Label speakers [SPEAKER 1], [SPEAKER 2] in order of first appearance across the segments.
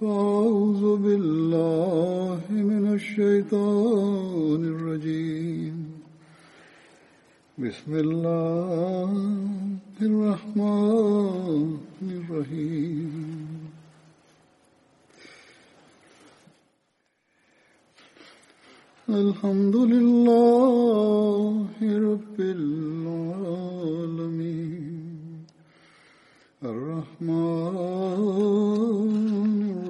[SPEAKER 1] فأعوذ بالله من الشيطان الرجيم. بسم الله الرحمن الرحيم. الحمد لله رب العالمين. الرحمن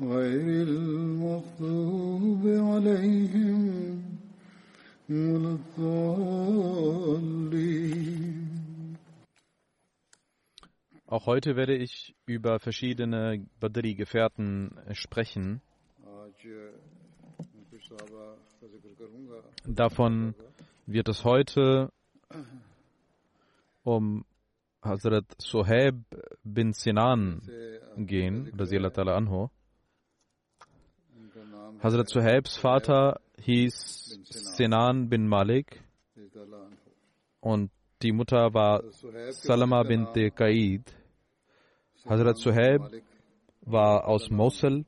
[SPEAKER 1] غير المغضوب عليهم ولا الضالين
[SPEAKER 2] Auch heute werde ich über verschiedene Badri-Gefährten
[SPEAKER 1] äh, sprechen.
[SPEAKER 2] Davon wird es heute um Hazrat Soheb bin Sinan gehen,
[SPEAKER 1] oder Anho.
[SPEAKER 2] Hazrat Suhaibs Vater hieß Senan bin Malik und die Mutter war Salama
[SPEAKER 1] bin
[SPEAKER 2] Qaid. Hazrat Suhaib war aus Mosul.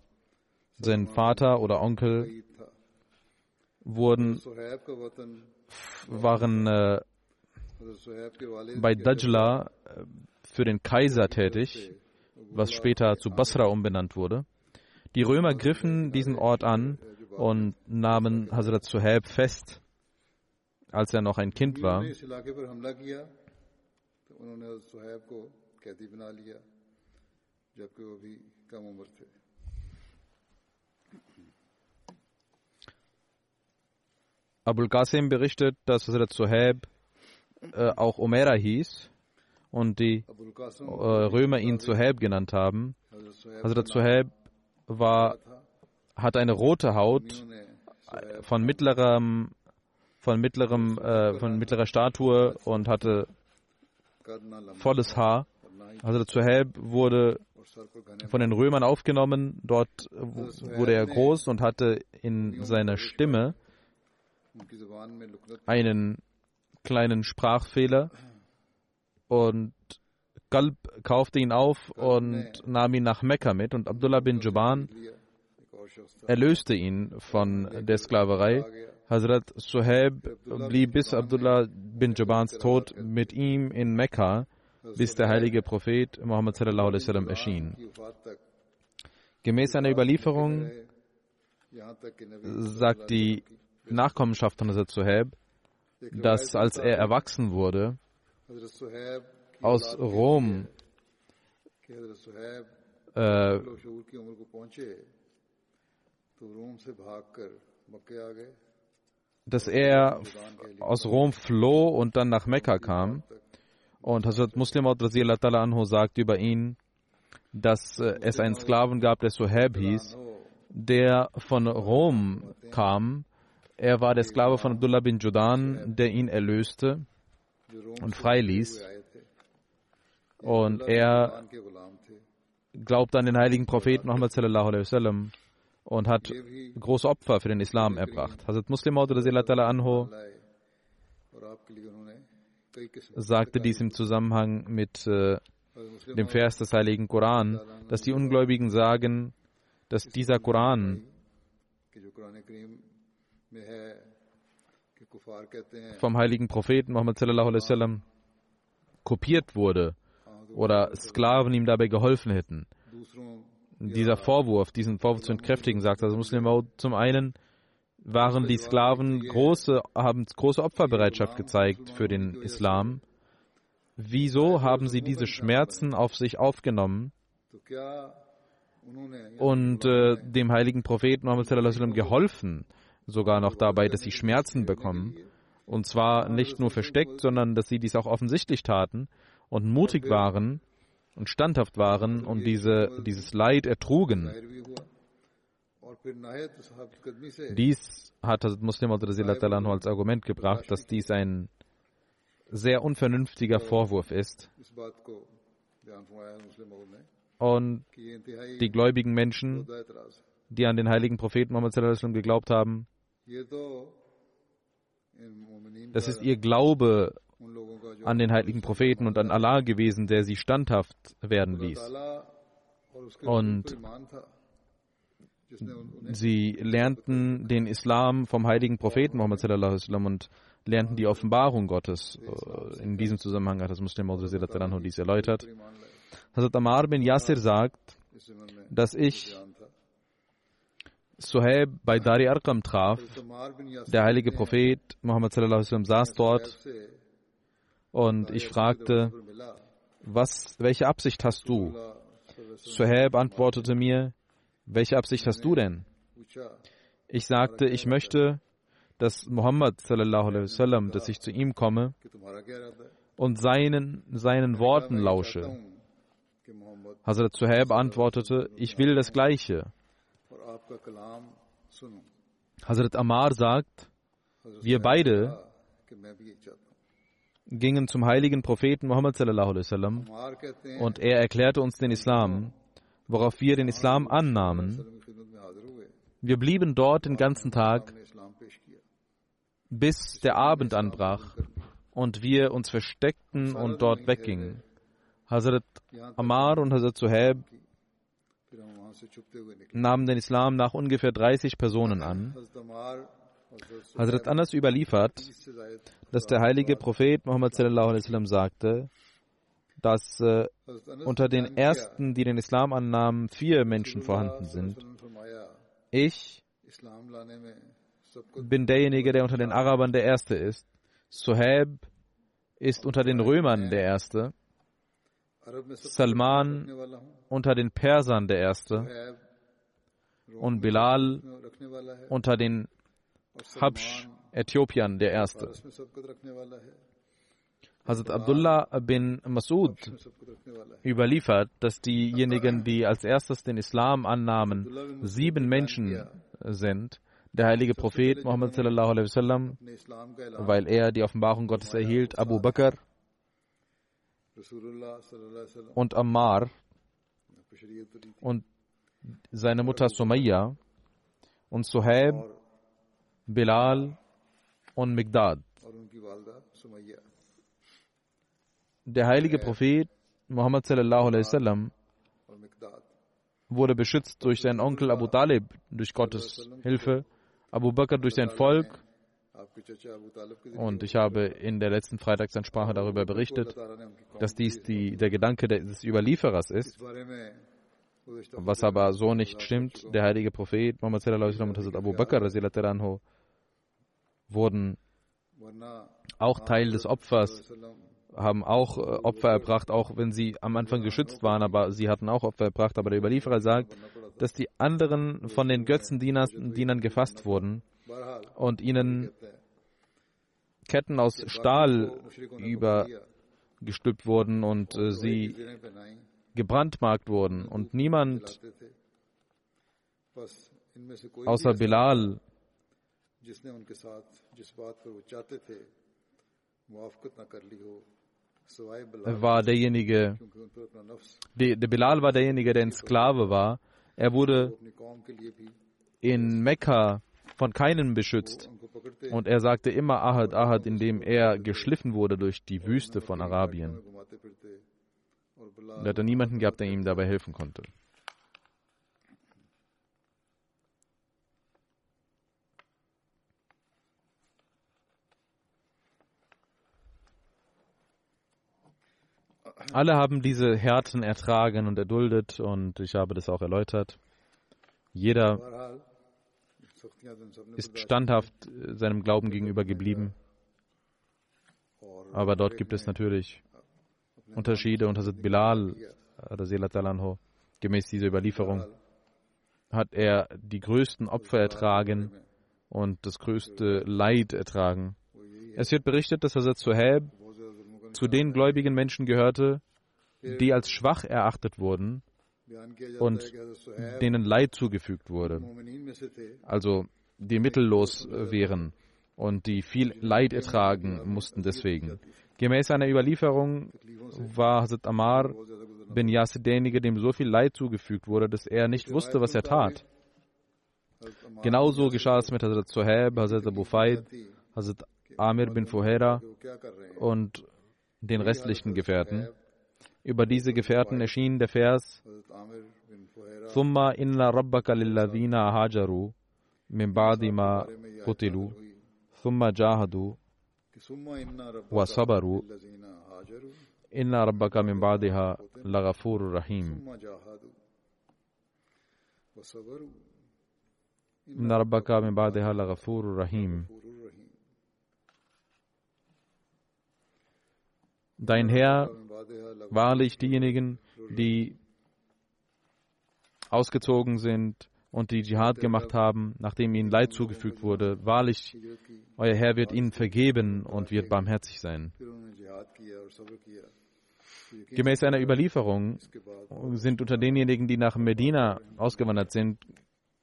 [SPEAKER 2] Sein Vater oder Onkel wurden, waren äh, bei Dajla äh, für den Kaiser tätig, was später zu Basra umbenannt wurde. Die Römer griffen diesen Ort an und nahmen Hazrat Suhaib fest, als er noch ein Kind war. Abul Qasim berichtet, dass Hazrat Suhaib äh, auch Omera hieß und die äh, Römer ihn Suhaib genannt haben. Hazrat Suhaib war, hat eine rote Haut von mittlerem, von mittlerem, äh, von mittlerer Statur und hatte volles Haar.
[SPEAKER 1] Also
[SPEAKER 2] der Zuhelb wurde von den Römern aufgenommen. Dort wurde er groß und hatte in seiner Stimme einen kleinen Sprachfehler und Kalb kaufte ihn auf und nahm ihn nach Mekka mit und Abdullah bin Juban erlöste ihn von der Sklaverei. Hazrat Suhaib blieb bis Abdullah bin Jubans Tod mit ihm in Mekka, bis der heilige Prophet Muhammad erschien. Gemäß einer Überlieferung sagt die Nachkommenschaft von Hazrat Suhaib, dass als er erwachsen wurde, aus Rom äh, dass er aus Rom floh und dann nach Mekka kam. Und Hazrat Muslim anhu sagt über ihn, dass äh, es einen Sklaven gab, der Suhaib hieß, der von Rom kam. Er war der Sklave von Abdullah bin Judan, der ihn erlöste und freiließ. Und er glaubt an den heiligen Propheten Muhammad sallallahu alaihi wasallam und hat große Opfer für den Islam erbracht. Hazrat Muslim anhu sagte dies im Zusammenhang mit äh, dem Vers des heiligen Koran, dass die Ungläubigen sagen, dass dieser Koran vom heiligen Propheten Muhammad sallallahu alaihi wasallam kopiert wurde oder Sklaven ihm dabei geholfen hätten. Dieser Vorwurf, diesen Vorwurf zu entkräftigen, sagt also Muslim Maud zum einen, waren die Sklaven große, haben große Opferbereitschaft gezeigt für den Islam. Wieso haben sie diese Schmerzen auf sich aufgenommen und äh, dem heiligen Propheten Muhammad geholfen, sogar noch dabei, dass sie Schmerzen bekommen? Und zwar nicht nur versteckt, sondern dass sie dies auch offensichtlich taten und mutig waren und standhaft waren und diese, dieses Leid ertrugen. Dies hat Muslim als Argument gebracht, dass dies ein sehr unvernünftiger Vorwurf ist. Und die gläubigen Menschen, die an den heiligen Propheten Muhammad geglaubt haben, das ist ihr Glaube an den heiligen Propheten und an Allah gewesen, der sie standhaft werden ließ. Und sie lernten den Islam vom heiligen Propheten Muhammad und lernten die Offenbarung Gottes. Äh, in diesem Zusammenhang hat das Muslim Maud dies erläutert. Hazrat Amar bin Yasir sagt, dass ich Suhaib bei Dari Arqam traf. Der heilige Prophet Muhammad saß dort und ich fragte, was, welche Absicht hast du? Suhaib antwortete mir, welche Absicht hast du denn? Ich sagte, ich möchte, dass Muhammad sallam, dass ich zu ihm komme und seinen, seinen Worten lausche. Hazrat Suhaib antwortete, ich will das Gleiche. Hazrat Ammar sagt, wir beide gingen zum heiligen Propheten Muhammad und er erklärte uns den Islam, worauf wir den Islam annahmen. Wir blieben dort den ganzen Tag, bis der Abend anbrach und wir uns versteckten und dort weggingen. Hazrat Ammar und Hazrat Suhaib nahmen den Islam nach ungefähr 30 Personen an. Hazrat Anas überliefert, dass der heilige Prophet Muhammad sagte, dass äh, unter den ersten, die den Islam annahmen, vier Menschen vorhanden sind. Ich bin derjenige, der unter den Arabern der Erste ist. Suhaib ist unter den Römern der Erste. Salman unter den Persern der Erste und Bilal unter den Habsch, Äthiopiern der Erste. Hazrat Abdullah bin Masud überliefert, dass diejenigen, die als erstes den Islam annahmen, sieben Menschen sind. Der heilige Prophet Muhammad sallallahu weil er die Offenbarung Gottes erhielt, Abu Bakr und Ammar und seine Mutter Sumayya und Suhaib, Bilal und Migdad. Der heilige Prophet Muhammad sallallahu alaihi wasallam wurde beschützt durch seinen Onkel Abu Talib durch Gottes Hilfe, Abu Bakr durch sein Volk und ich habe in der letzten Freitagsansprache darüber berichtet, dass dies die, der Gedanke des Überlieferers ist, was aber so nicht stimmt. Der heilige Prophet Muhammad und Hazrat Abu Bakr wurden auch Teil des Opfers, haben auch äh, Opfer erbracht, auch wenn sie am Anfang geschützt waren, aber sie hatten auch Opfer erbracht. Aber der Überlieferer sagt, dass die anderen von den Götzendienern gefasst wurden und ihnen Ketten aus Stahl übergestülpt wurden und äh, sie gebrandmarkt wurden. Und niemand außer Bilal war derjenige, der Bilal war derjenige, der ein Sklave war. Er wurde in Mekka von keinem beschützt. Und er sagte immer Ahad, Ahad, indem er geschliffen wurde durch die Wüste von Arabien. Und er hatte niemanden gehabt, der ihm dabei helfen konnte. Alle haben diese Härten ertragen und erduldet und ich habe das auch erläutert. Jeder ist standhaft seinem Glauben gegenüber geblieben. Aber dort gibt es natürlich Unterschiede und Hazrat Bilal, gemäß dieser Überlieferung, hat er die größten Opfer ertragen und das größte Leid ertragen. Es wird berichtet, dass Hazrat Suhaib zu den gläubigen Menschen gehörte, die als schwach erachtet wurden und denen Leid zugefügt wurde. Also die mittellos wären und die viel Leid ertragen mussten deswegen. Gemäß einer Überlieferung war Hazrat Amar bin Yasir derjenige, dem so viel Leid zugefügt wurde, dass er nicht wusste, was er tat. Genauso geschah es mit Hazrat Suhaib, Hazrat Abu Faid, Hazrat Amir bin Fuhera und den restlichen Gefährten. Über diese Gefährten erschien der Vers Thumma inna rabbaka lilladhina hajaru min ba'di ma qutilu thumma jahadu wa sabaru inna rabbaka min ba'diha laghafurur rahim inna rabbaka min ba'diha laghafurur rahim Dein Herr, wahrlich diejenigen, die ausgezogen sind und die Dschihad gemacht haben, nachdem ihnen Leid zugefügt wurde, wahrlich, euer Herr wird ihnen vergeben und wird barmherzig sein. Gemäß einer Überlieferung sind unter denjenigen, die nach Medina ausgewandert sind,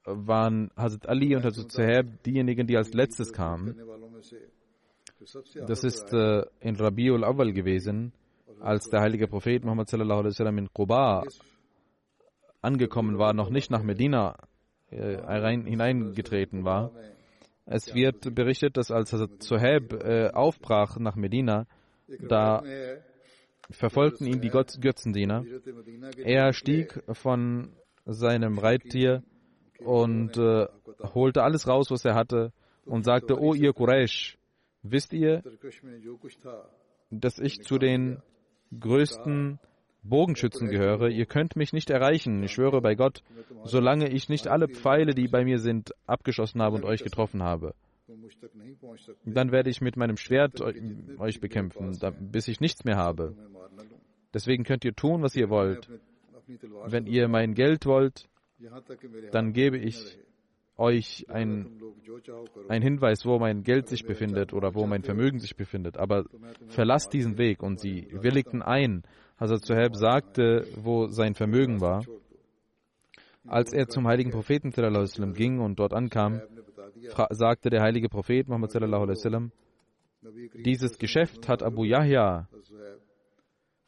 [SPEAKER 2] waren Hazrat Ali und Hazrat Sahib diejenigen, die als letztes kamen. Das ist äh, in Rabiul Awal gewesen, als der heilige Prophet Muhammad sallallahu alaihi wasallam in Quba angekommen war, noch nicht nach Medina äh, hineingetreten war. Es wird berichtet, dass als Suhaib äh, aufbrach nach Medina, da verfolgten ihn die Götzendiener. Er stieg von seinem Reittier und äh, holte alles raus, was er hatte, und sagte: O ihr Quraysh, wisst ihr, dass ich zu den größten Bogenschützen gehöre. Ihr könnt mich nicht erreichen, ich schwöre bei Gott, solange ich nicht alle Pfeile, die bei mir sind, abgeschossen habe und euch getroffen habe. Dann werde ich mit meinem Schwert euch bekämpfen, bis ich nichts mehr habe. Deswegen könnt ihr tun, was ihr wollt. Wenn ihr mein Geld wollt, dann gebe ich euch ein, ein Hinweis, wo mein Geld sich befindet oder wo mein Vermögen sich befindet. Aber verlasst diesen Weg. Und sie willigten ein. Hazrat Suhaib sagte, wo sein Vermögen war. Als er zum heiligen Propheten ging und dort ankam, sagte der heilige Prophet Muhammad dieses Geschäft hat Abu Yahya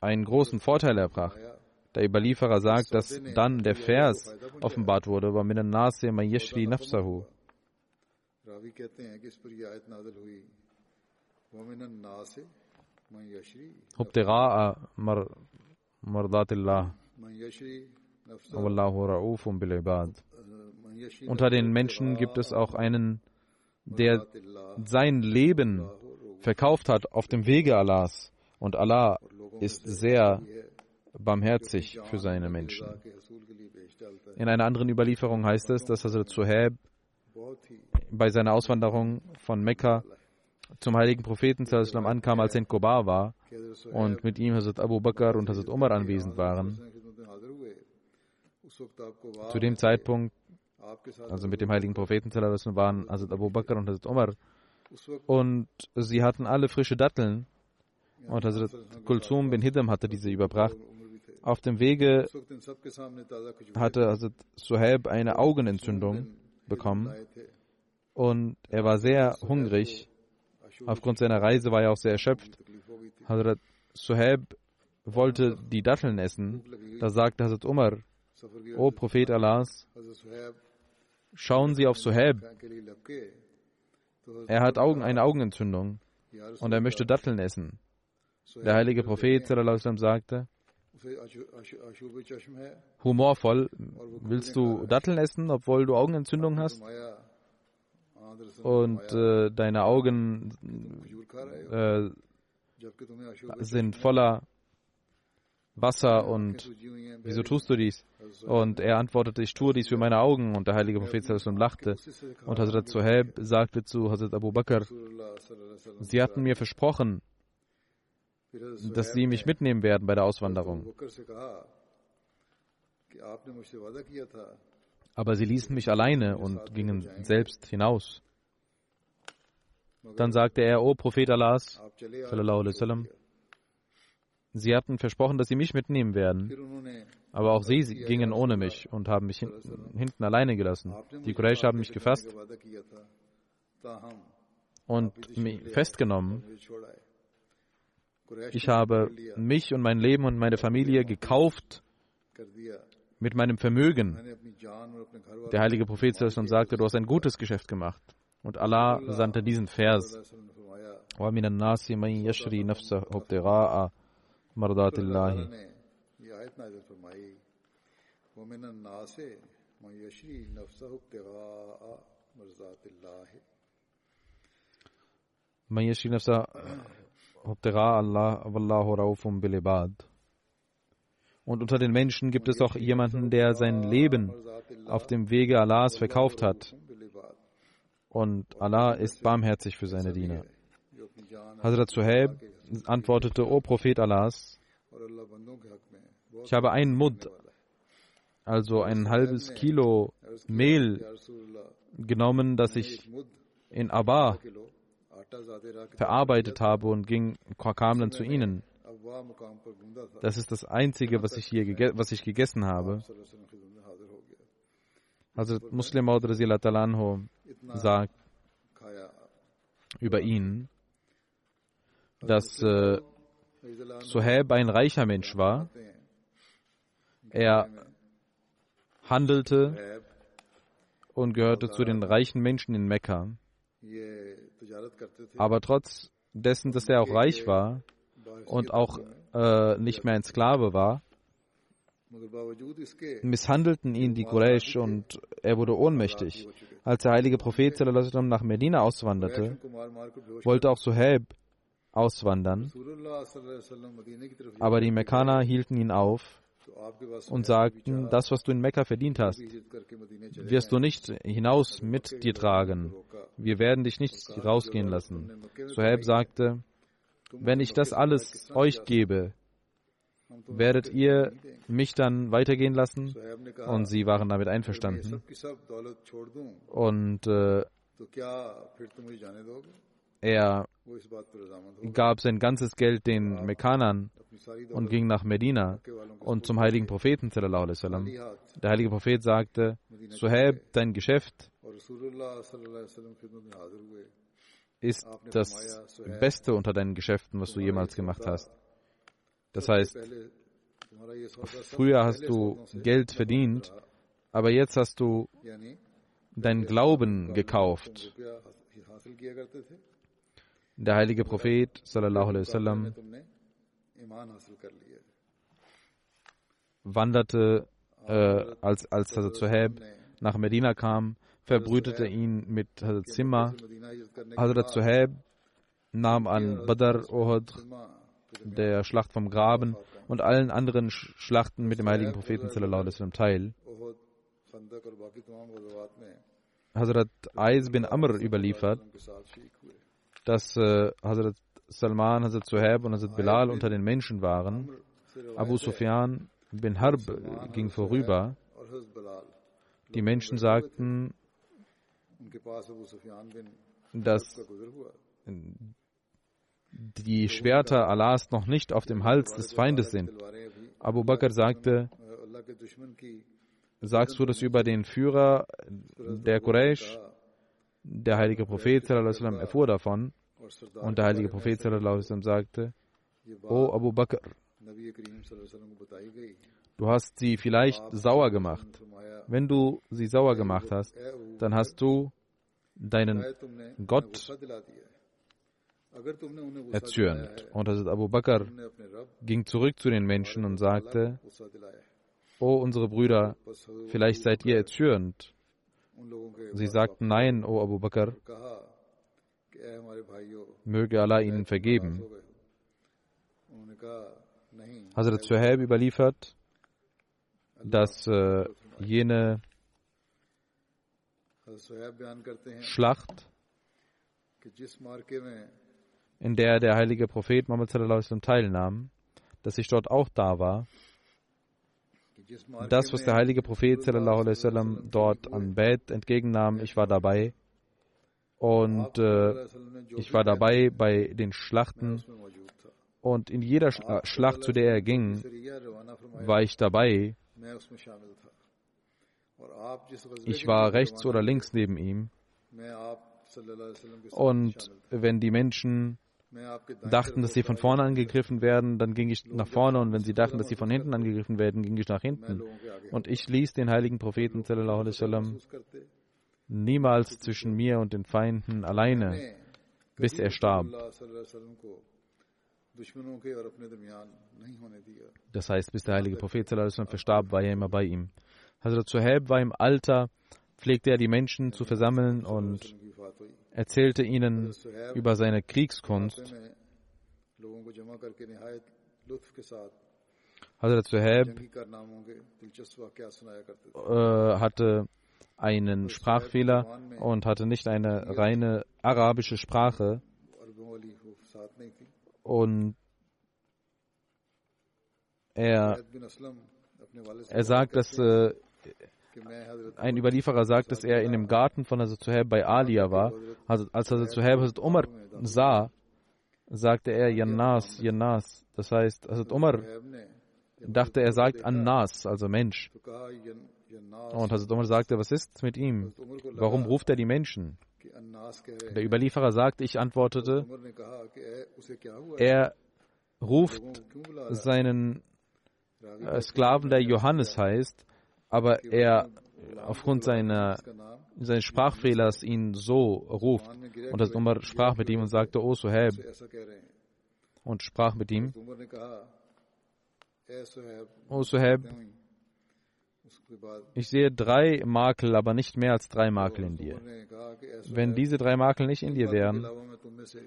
[SPEAKER 2] einen großen Vorteil erbracht. Der Überlieferer sagt, dass dann der Vers offenbart wurde, wa minan nase man yashri nafsahu. Hubtira'a mardatillah. Wallahu ra'ufun bil ibad. Unter den Menschen gibt es auch einen, der sein Leben verkauft hat auf dem Wege Allahs. Und Allah ist sehr barmherzig für seine Menschen. In einer anderen Überlieferung heißt es, dass Hazrat Suhaib bei seiner Auswanderung von Mekka zum heiligen Propheten ankam, als er in Kobar war und mit ihm Hazrat Abu Bakr und Hazrat Umar anwesend waren. Zu dem Zeitpunkt, also mit dem heiligen Propheten waren Hazrat Abu Bakr und Hazrat Umar und sie hatten alle frische Datteln und Hazrat Kulsum bin Hidam hatte diese überbracht auf dem Wege hatte also Suhaib eine Augenentzündung bekommen und er war sehr hungrig. Aufgrund seiner Reise war er auch sehr erschöpft. Hazrat Suhaib wollte die Datteln essen. Da sagte Hazrat Umar, O Prophet Allahs, schauen Sie auf Suhaib. Er hat Augen, eine Augenentzündung und er möchte Datteln essen. Der heilige Prophet sagte, humorvoll. Willst du Datteln essen, obwohl du Augenentzündung hast? Und äh, deine Augen äh, sind voller Wasser und wieso tust du dies? Und er antwortete, ich tue dies für meine Augen. Und der heilige Prophet lachte. Und Hazrat Suhaib sagte zu Hazrat Abu Bakr, sie hatten mir versprochen, dass sie mich mitnehmen werden bei der Auswanderung. Aber sie ließen mich alleine und gingen selbst hinaus. Dann sagte er, O Prophet Allahs, sie hatten versprochen, dass sie mich mitnehmen werden. Aber auch sie gingen ohne mich und haben mich hinten alleine gelassen. Die Quraysh haben mich gefasst und mich festgenommen. Ich habe mich und mein Leben und meine Familie gekauft mit meinem Vermögen. Der heilige Prophet sagte, du hast ein gutes Geschäft gemacht. Und Allah sandte diesen Vers. Man yashri nafsa und unter den Menschen gibt es auch jemanden, der sein Leben auf dem Wege Allahs verkauft hat. Und Allah ist barmherzig für seine Diener. Hazrat Suhaib antwortete, O Prophet Allahs, ich habe einen Mud, also ein halbes Kilo Mehl genommen, das ich in Abba verarbeitet habe und ging, kam dann zu ihnen. Das ist das Einzige, was ich hier was ich gegessen habe. Also Muslim Maud sagt über ihn, dass äh, Suhaib ein reicher Mensch war. Er handelte und gehörte zu den reichen Menschen in Mekka. Aber trotz dessen, dass er auch reich war und auch äh, nicht mehr ein Sklave war, misshandelten ihn die Quraysh und er wurde ohnmächtig. Als der heilige Prophet nach Medina auswanderte, wollte auch Suhaib auswandern. Aber die Mekkaner hielten ihn auf und sagten, das, was du in Mekka verdient hast, wirst du nicht hinaus mit dir tragen. Wir werden dich nicht rausgehen lassen. Suhaib sagte, wenn ich das alles euch gebe, werdet ihr mich dann weitergehen lassen? Und sie waren damit einverstanden. Und äh, er gab sein ganzes Geld den Mekkanern und ging nach Medina und zum heiligen Propheten. Der heilige Prophet sagte, Suhaib, dein Geschäft ist das Beste unter deinen Geschäften, was du jemals gemacht hast. Das heißt, früher hast du Geld verdient, aber jetzt hast du deinen Glauben gekauft. Der heilige Prophet sallallahu alaihi wasallam wanderte, äh, als, als Hazrat Suhaib nach Medina kam, verbrütete ihn mit Hazrat Zimma. Hazrat Suhaib nahm an Badr, Uhud, der Schlacht vom Graben und allen anderen Schlachten mit dem heiligen Propheten sallallahu alaihi wasallam teil. Hazrat Ais bin Amr überliefert, dass äh, Hazrat Salman, Hazrat Suhaib und Hazrat Bilal unter den Menschen waren. Abu Sufyan bin Harb ging vorüber. Die Menschen sagten, dass die Schwerter Allahs noch nicht auf dem Hals des Feindes sind. Abu Bakr sagte, sagst du das über den Führer der Quraysh? Der heilige Prophet erfuhr davon und der heilige Prophet sagte, O Abu Bakr, du hast sie vielleicht sauer gemacht. Wenn du sie sauer gemacht hast, dann hast du deinen Gott erzürnt. Und Hazrat Abu Bakr ging zurück zu den Menschen und sagte, O unsere Brüder, vielleicht seid ihr erzürnt. Sie sagten, nein, O Abu Bakr, möge Allah ihnen vergeben. Hazrat Suhaib überliefert, dass äh, jene Schlacht, in der der heilige Prophet Muhammad teilnahm, dass ich dort auch da war. Das, was der heilige Prophet dort an Bett entgegennahm, ich war dabei. Und äh, ich war dabei bei den Schlachten. Und in jeder Schlacht, zu der er ging, war ich dabei. Ich war rechts oder links neben ihm. Und wenn die Menschen dachten, dass sie von vorne angegriffen werden, dann ging ich nach vorne und wenn sie dachten, dass sie von hinten angegriffen werden, ging ich nach hinten. Und ich ließ den heiligen Propheten sallam, niemals zwischen mir und den Feinden alleine, bis er starb. Das heißt, bis der heilige Prophet verstarb, war er immer bei ihm. Hazrat Suhaib war im Alter, pflegte er die Menschen zu versammeln und erzählte ihnen über seine Kriegskunst. Hazrat Suhaib äh, hatte einen Sprachfehler und hatte nicht eine reine arabische Sprache. Und er, er sagt, dass äh, ein Überlieferer sagt, dass er in dem Garten von Hazrat Suhaib bei Alia war. Als Hazrat Suhaib Hazrat Umar sah, sagte er Yannas, Yannas. Das heißt, Hazrat Umar dachte, er sagt Annas, also Mensch. Und Hazrat Umar sagte, was ist mit ihm? Warum ruft er die Menschen? Der Überlieferer sagt, ich antwortete, er ruft seinen äh, Sklaven, der Johannes heißt, aber er aufgrund seiner, seines Sprachfehlers ihn so ruft. Und das Umar sprach mit ihm und sagte, O Suhaib, und sprach mit ihm, O Suhaib, ich sehe drei Makel, aber nicht mehr als drei Makel in dir. Wenn diese drei Makel nicht in dir wären,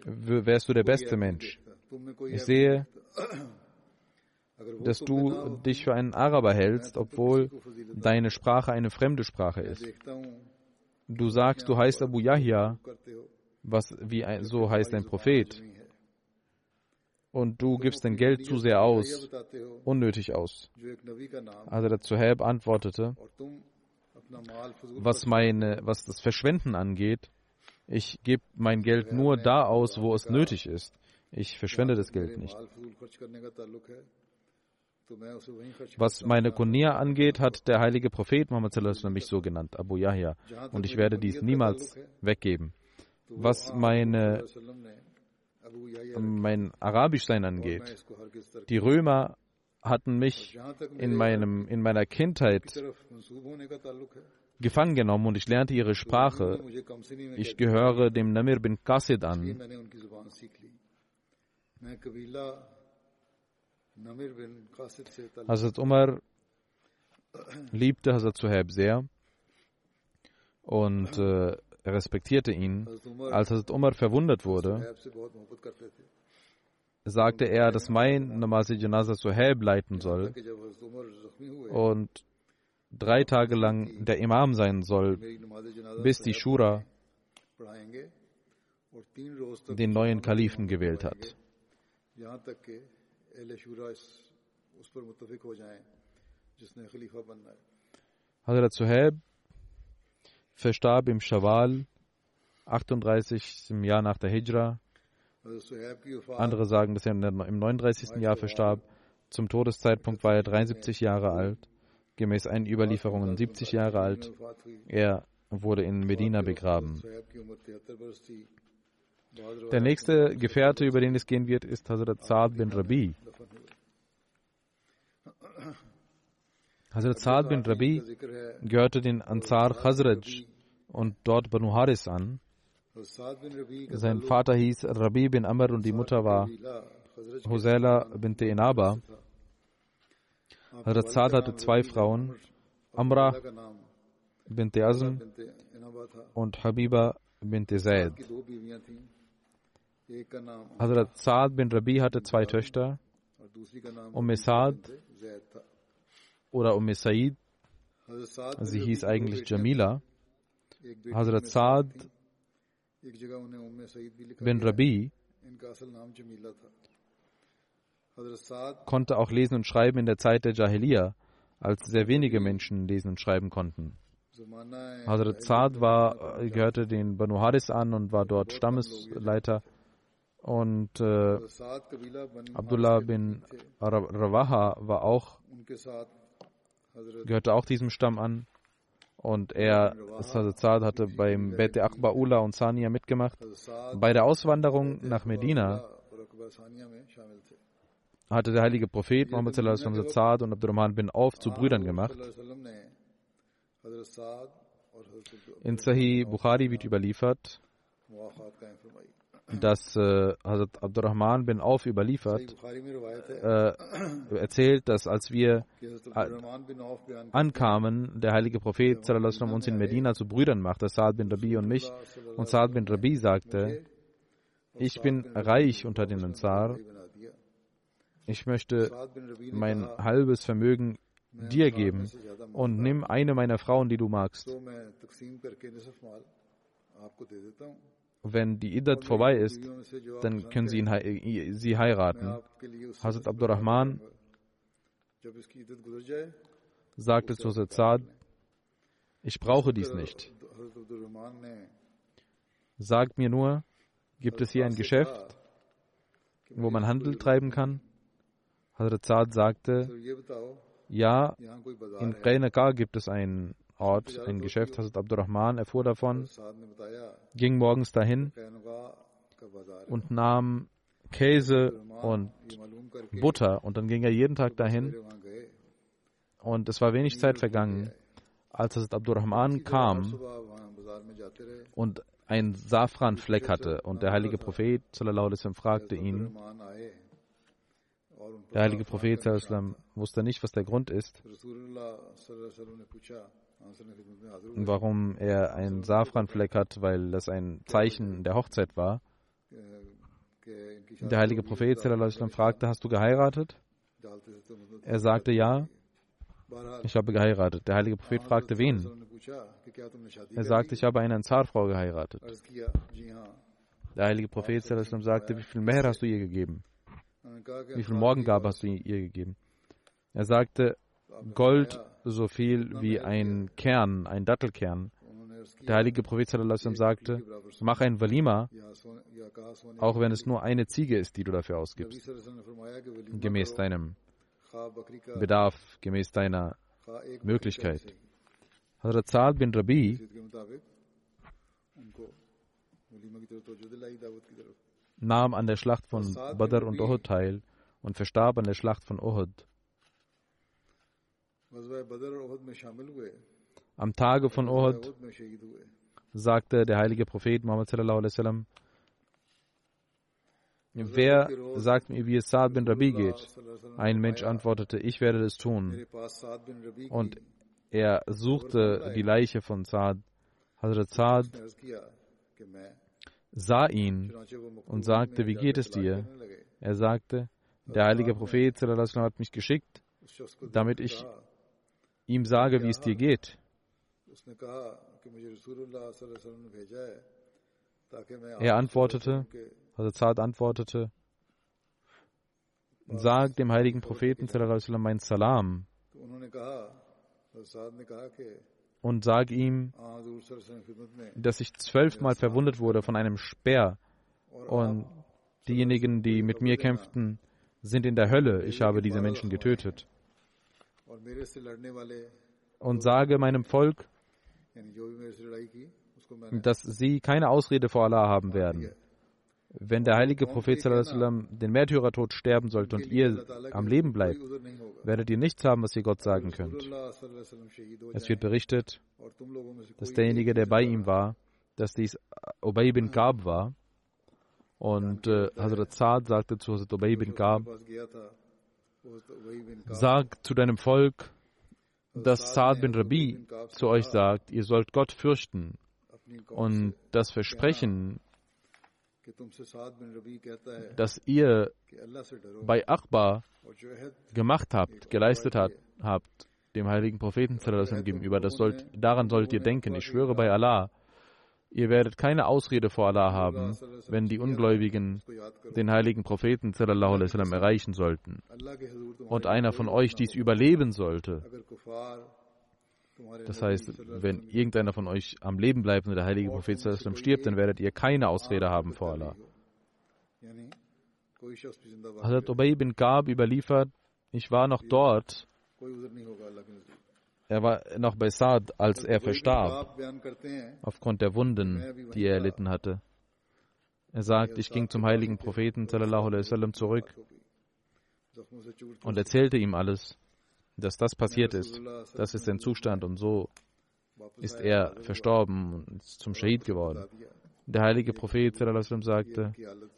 [SPEAKER 2] wärst du der beste Mensch. Ich sehe, dass du dich für einen Araber hältst, obwohl deine Sprache eine fremde Sprache ist. Du sagst, du heißt Abu Yahya, was wie ein, so heißt ein Prophet. Und du gibst dein Geld zu sehr aus, unnötig aus. Also der Zuhab antwortete, was, meine, was das Verschwenden angeht, ich gebe mein Geld nur da aus, wo es nötig ist. Ich verschwende das Geld nicht. Was meine Kunia angeht, hat der heilige Prophet Muhammad mich so genannt, Abu Yahya, und ich werde dies niemals weggeben. Was meine, mein Arabischsein angeht, die Römer hatten mich in, meinem, in meiner Kindheit gefangen genommen und ich lernte ihre Sprache. Ich gehöre dem Namir bin Qasid an. Hazrat Umar liebte Hazrat Suhaib sehr und äh, respektierte ihn. Als Hazrat Umar verwundert wurde, sagte er, dass mein Namaz Janaza Suhaib leiten soll und drei Tage lang der Imam sein soll, bis die Shura den neuen Kalifen gewählt hat. Hazrat Suhaib verstarb im Shawwal, 38. Jahr nach der Hijra. Andere sagen, dass er im 39. Jahr verstarb. Zum Todeszeitpunkt war er 73 Jahre alt, gemäß einen Überlieferungen 70 Jahre alt. Er wurde in Medina begraben. Der nächste Gefährte, über den es gehen wird, ist Hazrat Saad bin Rabi. Hazrat Saad bin Rabi gehörte den Ansar Khazraj und dort Banu Haris an. Sein Vater hieß Rabi bin Amr und die Mutter war Hosela bint Inaba. Hazrat Saad hatte zwei Frauen, Amra bint Azm und Habiba bint Zaid. Hazrat Saad bin Rabi hatte zwei Töchter. Umm Saad oder Umm Said, sie hieß eigentlich Jamila. Hazrat Saad bin Rabi konnte auch lesen und schreiben in der Zeit der Jahiliya, als sehr wenige Menschen lesen und schreiben konnten. Hazrat Saad war, gehörte den Banu Haris an und war dort Stammesleiter. Und äh, Abdullah bin Rawaha war auch, gehörte auch diesem Stamm an. Und er, Hazrat Saad, hatte beim Bete Akba Ula und Sania mitgemacht. Bei der Auswanderung nach Medina hatte der heilige Prophet Muhammad Saad und Abdurrahman bin Auf zu Brüdern gemacht. In Sahih Bukhari wird überliefert, dass äh, Hazrat Abdurrahman bin Auf überliefert, äh, erzählt, dass als wir äh, ankamen, der heilige Prophet sallam, uns in Medina zu Brüdern machte, Saad bin Rabi und mich, und Saad bin Rabi sagte, ich bin reich unter den Ansar, ich möchte mein halbes Vermögen dir geben und nimm eine meiner Frauen, die du magst. Wenn die Iddat vorbei ist, dann können sie ihn, sie heiraten. Hazrat Abdurrahman sagte zu Saad, ich brauche dies nicht. Sagt mir nur, gibt es hier ein Geschäft, wo man Handel treiben kann? Hazrat Saad sagte, ja, in Qainaka gibt es einen Ort, ein Geschäft. Hazrat Abdurrahman erfuhr davon, ging morgens dahin und nahm Käse und Butter und dann ging er jeden Tag dahin und es war wenig Zeit vergangen, als Hazrat Abdurrahman kam und einen Safranfleck hatte und der heilige Prophet sallallahu alaihi wasallam fragte ihn, der heilige Prophet wusste nicht, was der Grund ist, warum er einen Safranfleck hat, weil das ein Zeichen der Hochzeit war. Der heilige Prophet fragte, hast du geheiratet? Er sagte ja, ich habe geheiratet. Der heilige Prophet fragte, wen? Er sagte, ich habe eine Ansarfrau geheiratet. Der heilige Prophet sagte, wie viel mehr hast du ihr gegeben? Wie viel Morgengabe hast du ihr gegeben? Er sagte, Gold so viel wie ein Kern, ein Dattelkern. Der heilige Prophet sagte, mach ein Walima, auch wenn es nur eine Ziege ist, die du dafür ausgibst, gemäß deinem Bedarf, gemäß deiner Möglichkeit. Hazrat Saad bin Rabi nahm an der Schlacht von Badr und Uhud teil und verstarb an der Schlacht von Uhud. Am Tage von Uhud sagte der heilige Prophet Muhammad sallallahu alaihi wasallam, Wer sagt mir, wie es Saad bin Rabi geht? Ein Mensch antwortete, ich werde es tun. Und er suchte die Leiche von Saad. Hazrat Saad sah ihn und sagte, wie geht es dir? Er sagte, der heilige Prophet hat mich geschickt, damit ich ihm sage, wie es dir geht. Er antwortete, also Zad antwortete, sag dem heiligen Propheten mein Salam. und sag ihm, dass ich zwölfmal verwundet wurde von einem Speer. und diejenigen, die mit mir kämpften, sind in der Hölle. Ich habe diese Menschen getötet. Und sage meinem Volk, dass sie keine Ausrede vor Allah haben werden. Wenn der heilige Prophet den Märtyrertod sterben sollte und ihr am Leben bleibt, werdet ihr nichts haben, was ihr Gott sagen könnt. Es wird berichtet, dass derjenige, der bei ihm war, dass dies Ubay bin Gab war. Und äh, Hazrat Saad sagte zu Hazrat Ubay bin Gab, sag zu deinem Volk, dass Saad bin Rabi zu euch sagt, ihr sollt Gott fürchten und das Versprechen dass ihr bei Akbar gemacht habt, geleistet hat, habt, dem heiligen Propheten gegenüber, das sollt, daran sollt ihr denken. Ich schwöre bei Allah, ihr werdet keine Ausrede vor Allah haben, wenn die Ungläubigen den heiligen Propheten erreichen sollten und einer von euch dies überleben sollte. Das heißt, wenn irgendeiner von euch am Leben bleibt und der heilige Prophet stirbt, dann werdet ihr keine Ausrede haben vor Allah. Hazrat Ubay bin Gab überliefert, ich war noch dort, er war noch bei Saad, als er verstarb, aufgrund der Wunden, die er erlitten hatte. Er sagt, ich ging zum heiligen Propheten sallam, zurück und erzählte ihm alles, dass das passiert ist. Das ist sein Zustand und so ist er verstorben und ist zum Shahid geworden. Der heilige Prophet sallam, sagte,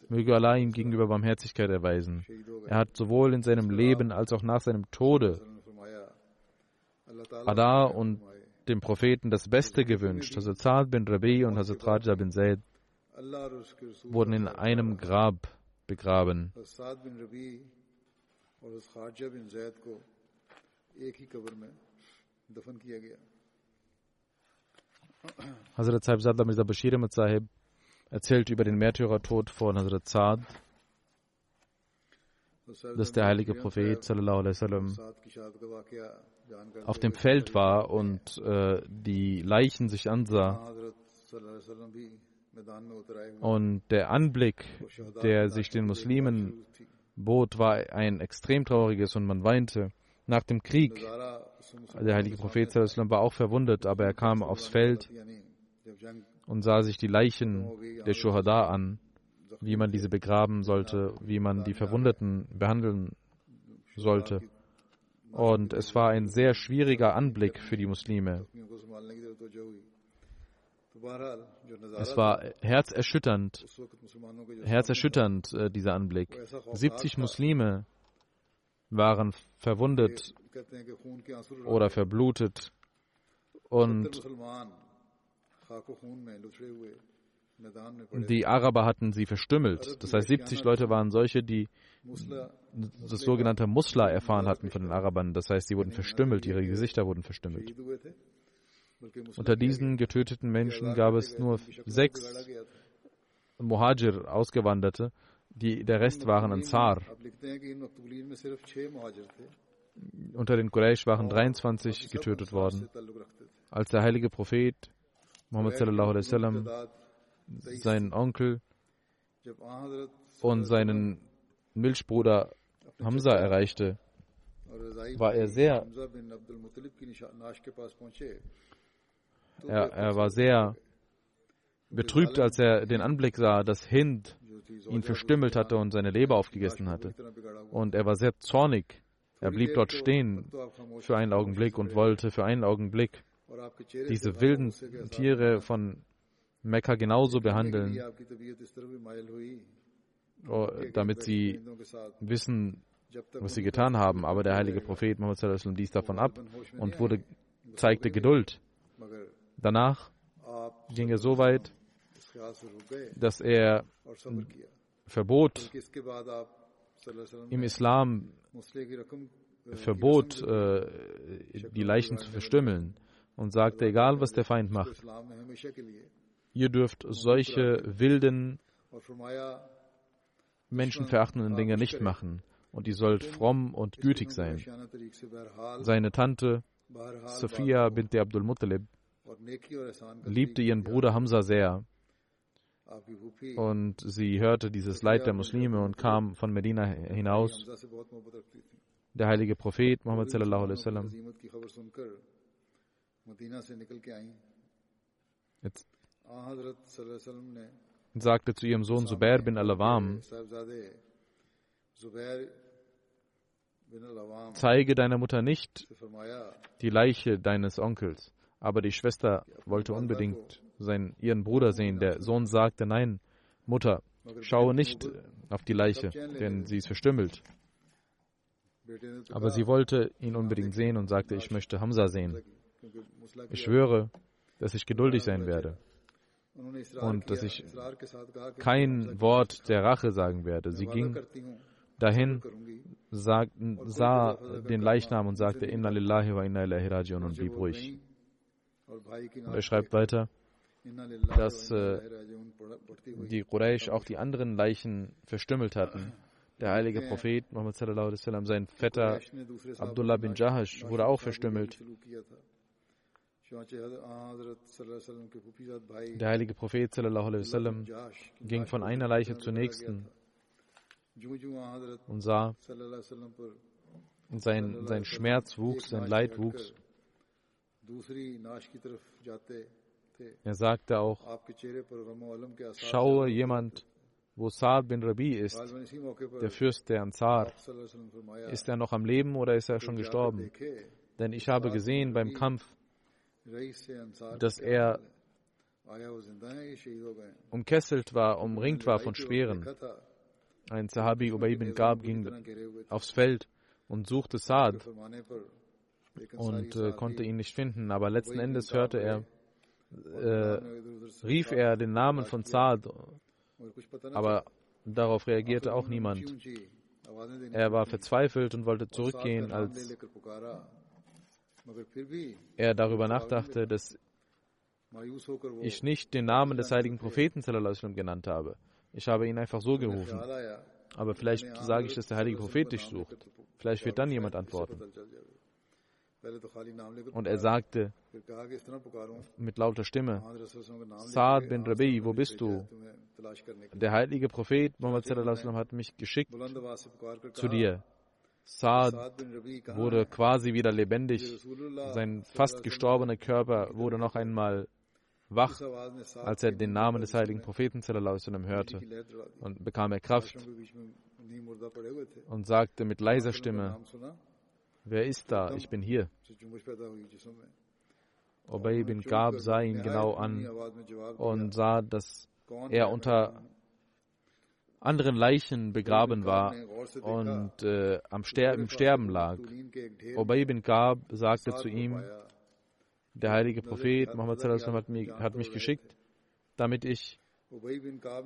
[SPEAKER 2] möge Allah ihm gegenüber Barmherzigkeit erweisen. Er hat sowohl in seinem Leben als auch nach seinem Tode Allah und dem Propheten das Beste gewünscht. Hazrat Saad bin Rabi und Hazrat Raja bin Zaid wurden in einem Grab begraben. Hazrat Sahib Sadla Mirza Bashir Ahmad Sahib erzählt über den Märtyrertod von Hazrat Saad, dass der heilige Prophet sallallahu alaihi wasallam auf dem Feld war und äh, die Leichen sich ansah. Und der Anblick, der sich den Muslimen bot, war ein extrem trauriges und man weinte. Nach dem Krieg, der heilige Prophet war auch verwundet, aber er kam aufs Feld und sah sich die Leichen der Shuhada an, wie man diese begraben sollte, wie man die Verwundeten behandeln sollte. Und es war ein sehr schwieriger Anblick für die Muslime. Es war herzerschütternd, herzerschütternd äh, dieser Anblick. 70 Muslime waren verwundet oder verblutet und die Araber hatten sie verstümmelt. Das heißt, 70 Leute waren solche, die das sogenannte Musla erfahren hatten von den Arabern. Das heißt, sie wurden verstümmelt, ihre Gesichter wurden verstümmelt. Unter diesen getöteten Menschen gab es nur sechs Muhajir, Ausgewanderte. Die, der Rest waren Ansar. Unter den Quraysh waren 23 getötet worden. Als der heilige Prophet Muhammad sallallahu alaihi wasallam seinen Onkel und seinen Milchbruder Hamza erreichte, war er sehr, er, er war sehr betrübt, als er den Anblick sah, dass Hind ihn verstümmelt hatte und seine Leber aufgegessen hatte. Und er war sehr zornig. Er blieb dort stehen für einen Augenblick und wollte für einen Augenblick diese wilden Tiere von Mekka genauso behandeln, damit sie wissen, was sie getan haben. Aber der heilige Prophet Muhammad ließ davon ab und wurde, zeigte Geduld. Danach ging er so weit, dass er verbot, im Islam verbot, äh, die Leichen zu verstümmeln und sagte, egal was der Feind macht, Ihr dürft solche wilden, menschenverachtenden Dinge nicht machen. Und ihr sollt fromm und gütig sein. Seine Tante Sophia bint Abdul Muttalib liebte ihren Bruder Hamza sehr. Und sie hörte dieses Leid der Muslime und kam von Medina hinaus. Der heilige Prophet Muhammad sallallahu alaihi wasallam. Jetzt sagte zu ihrem Sohn Zubair bin Al-Awam, zeige deiner Mutter nicht die Leiche deines Onkels. Aber die Schwester wollte unbedingt seinen, ihren Bruder sehen. Der Sohn sagte, nein, Mutter, schaue nicht auf die Leiche, denn sie ist verstümmelt. Aber sie wollte ihn unbedingt sehen und sagte, ich möchte Hamza sehen. Ich schwöre, dass ich geduldig sein werde. Und dass ich kein Wort. Der Rache sagen werde. Sie ging dahin, sagten, sah den Leichnam und sagte, Inna lillahi wa inna ilahi rajiun und blieb ruhig. Und er schreibt weiter, dass äh, die Quraysh auch die anderen Leichen verstümmelt hatten. Der heilige Prophet Muhammad sallallahu alaihi wasallam, sein Vetter Abdullah bin Jahash wurde auch verstümmelt. Der heilige Prophet wasallam ging von einer Leiche zur nächsten und sah, sein, sein Schmerz wuchs, sein Leid wuchs. Er sagte auch, schaue jemand, wo Saad bin Rabi ist, der Fürst der Ansar. Ist er noch am Leben oder ist er schon gestorben? Denn ich habe gesehen beim Kampf, dass er umkesselt war, umringt war von Speeren. Ein Sahabi Ubay bin Gab ging aufs Feld und suchte Saad und äh, konnte ihn nicht finden, aber letzten Endes hörte er, äh, rief er den Namen von Saad, aber darauf reagierte auch niemand. Er war verzweifelt und wollte zurückgehen, als er darüber nachdachte, dass ich nicht den Namen des heiligen Propheten genannt habe. Ich habe ihn einfach so gerufen. Aber vielleicht sage ich, dass der heilige Prophet dich sucht. Vielleicht wird dann jemand antworten. Und er sagte mit lauter Stimme, Saad bin Rabi, wo bist du? Der heilige Prophet Muhammad hat mich geschickt zu dir. Saad wurde quasi wieder lebendig. Sein fast gestorbener Körper wurde noch einmal wach, als er den Namen des heiligen Propheten hörte und bekam er Kraft und sagte mit leiser Stimme, wer ist da? Ich bin hier. Obey bin Gab sah ihn genau an und sah, dass er unter anderen Leichen begraben war und äh, am Ster im Sterben lag. Obey bin Gab sagte zu ihm, der heilige Prophet Muhammad hat, hat mich geschickt, damit ich